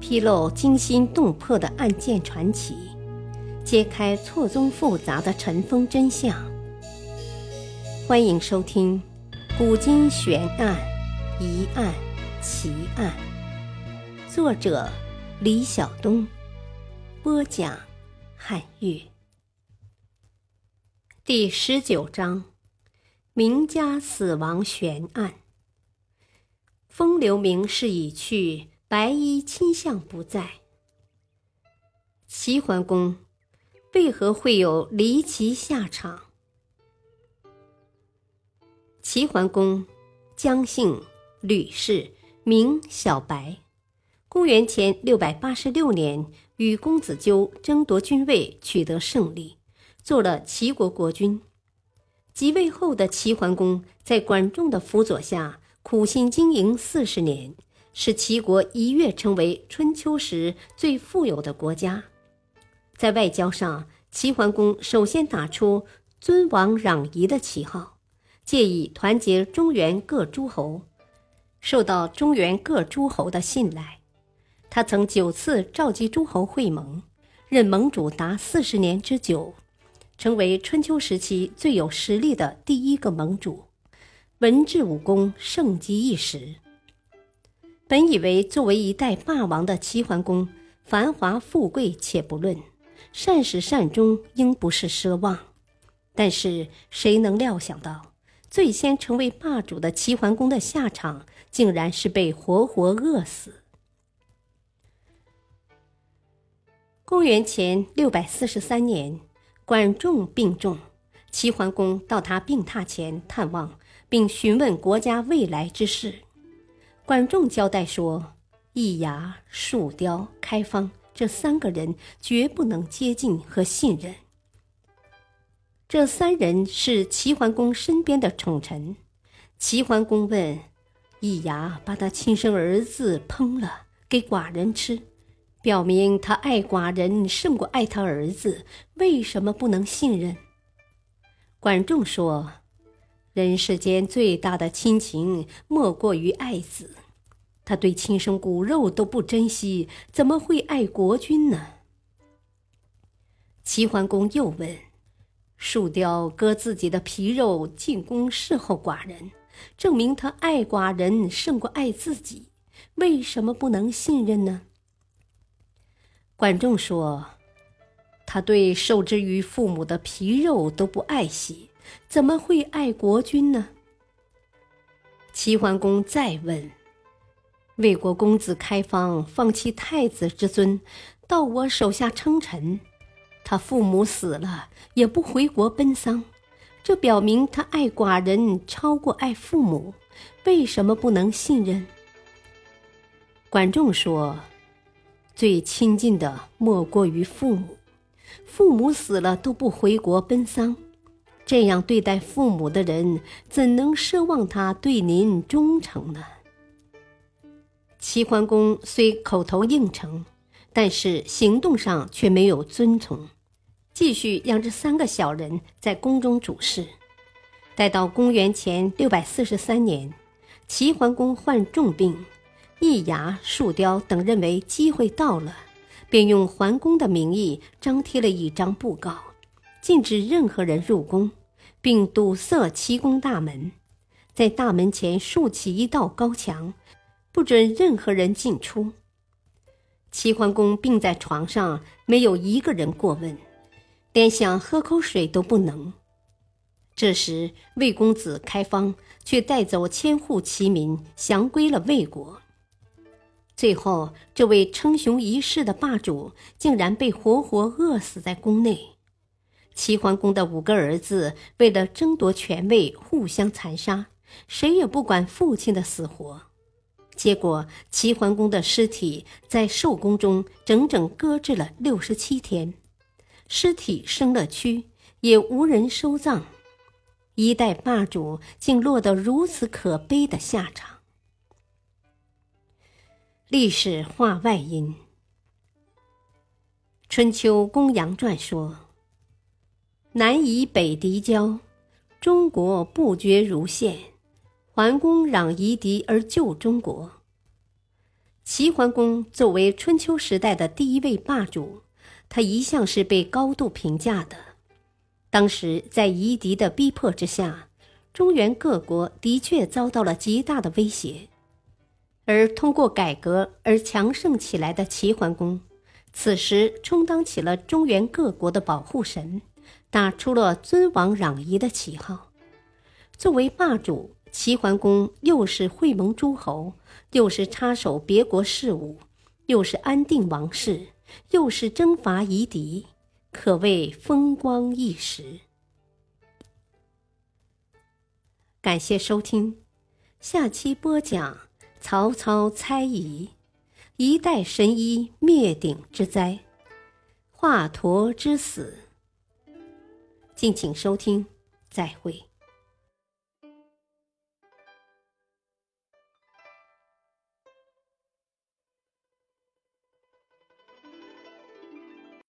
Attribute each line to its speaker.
Speaker 1: 披露惊心动魄的案件传奇，揭开错综复杂的尘封真相。欢迎收听《古今悬案、疑案、奇案》，作者李晓东，播讲汉乐。第十九章：名家死亡悬案。风流名士已去。白衣卿相不在，齐桓公为何会有离奇下场？齐桓公，姜姓，吕氏，名小白。公元前六百八十六年，与公子纠争夺君位，取得胜利，做了齐国国君。即位后的齐桓公，在管仲的辅佐下，苦心经营四十年。使齐国一跃成为春秋时最富有的国家。在外交上，齐桓公首先打出尊王攘夷的旗号，借以团结中原各诸侯，受到中原各诸侯的信赖。他曾九次召集诸侯会盟，任盟主达四十年之久，成为春秋时期最有实力的第一个盟主，文治武功盛极一时。本以为作为一代霸王的齐桓公，繁华富贵且不论，善始善终应不是奢望。但是谁能料想到，最先成为霸主的齐桓公的下场，竟然是被活活饿死？公元前六百四十三年，管仲病重，齐桓公到他病榻前探望，并询问国家未来之事。管仲交代说：“易牙、树雕、开方这三个人绝不能接近和信任。这三人是齐桓公身边的宠臣。齐桓公问易牙：‘把他亲生儿子烹了给寡人吃，表明他爱寡人胜过爱他儿子，为什么不能信任？’管仲说。”人世间最大的亲情，莫过于爱子。他对亲生骨肉都不珍惜，怎么会爱国君呢？齐桓公又问：“树雕割自己的皮肉进宫侍候寡人，证明他爱寡人胜过爱自己，为什么不能信任呢？”管仲说：“他对受之于父母的皮肉都不爱惜。”怎么会爱国君呢？齐桓公再问：“魏国公子开方放弃太子之尊，到我手下称臣，他父母死了也不回国奔丧，这表明他爱寡人超过爱父母，为什么不能信任？”管仲说：“最亲近的莫过于父母，父母死了都不回国奔丧。”这样对待父母的人，怎能奢望他对您忠诚呢？齐桓公虽口头应承，但是行动上却没有遵从，继续让这三个小人在宫中主事。待到公元前六百四十三年，齐桓公患重病，易牙、树雕等认为机会到了，便用桓公的名义张贴了一张布告。禁止任何人入宫，并堵塞齐宫大门，在大门前竖起一道高墙，不准任何人进出。齐桓公病在床上，没有一个人过问，连想喝口水都不能。这时，魏公子开方却带走千户齐民，降归了魏国。最后，这位称雄一世的霸主，竟然被活活饿死在宫内。齐桓公的五个儿子为了争夺权位，互相残杀，谁也不管父亲的死活。结果，齐桓公的尸体在寿宫中整整搁置了六十七天，尸体生了蛆，也无人收葬。一代霸主竟落得如此可悲的下场。历史话外音：《春秋公羊传》说。南夷北狄交，中国不绝如线。桓公攘夷狄而救中国。齐桓公作为春秋时代的第一位霸主，他一向是被高度评价的。当时在夷狄的逼迫之下，中原各国的确遭到了极大的威胁，而通过改革而强盛起来的齐桓公，此时充当起了中原各国的保护神，打出了尊王攘夷的旗号。作为霸主，齐桓公又是会盟诸侯。又是插手别国事务，又是安定王室，又是征伐夷狄，可谓风光一时。感谢收听，下期播讲曹操猜疑，一代神医灭顶之灾，华佗之死。敬请收听，再会。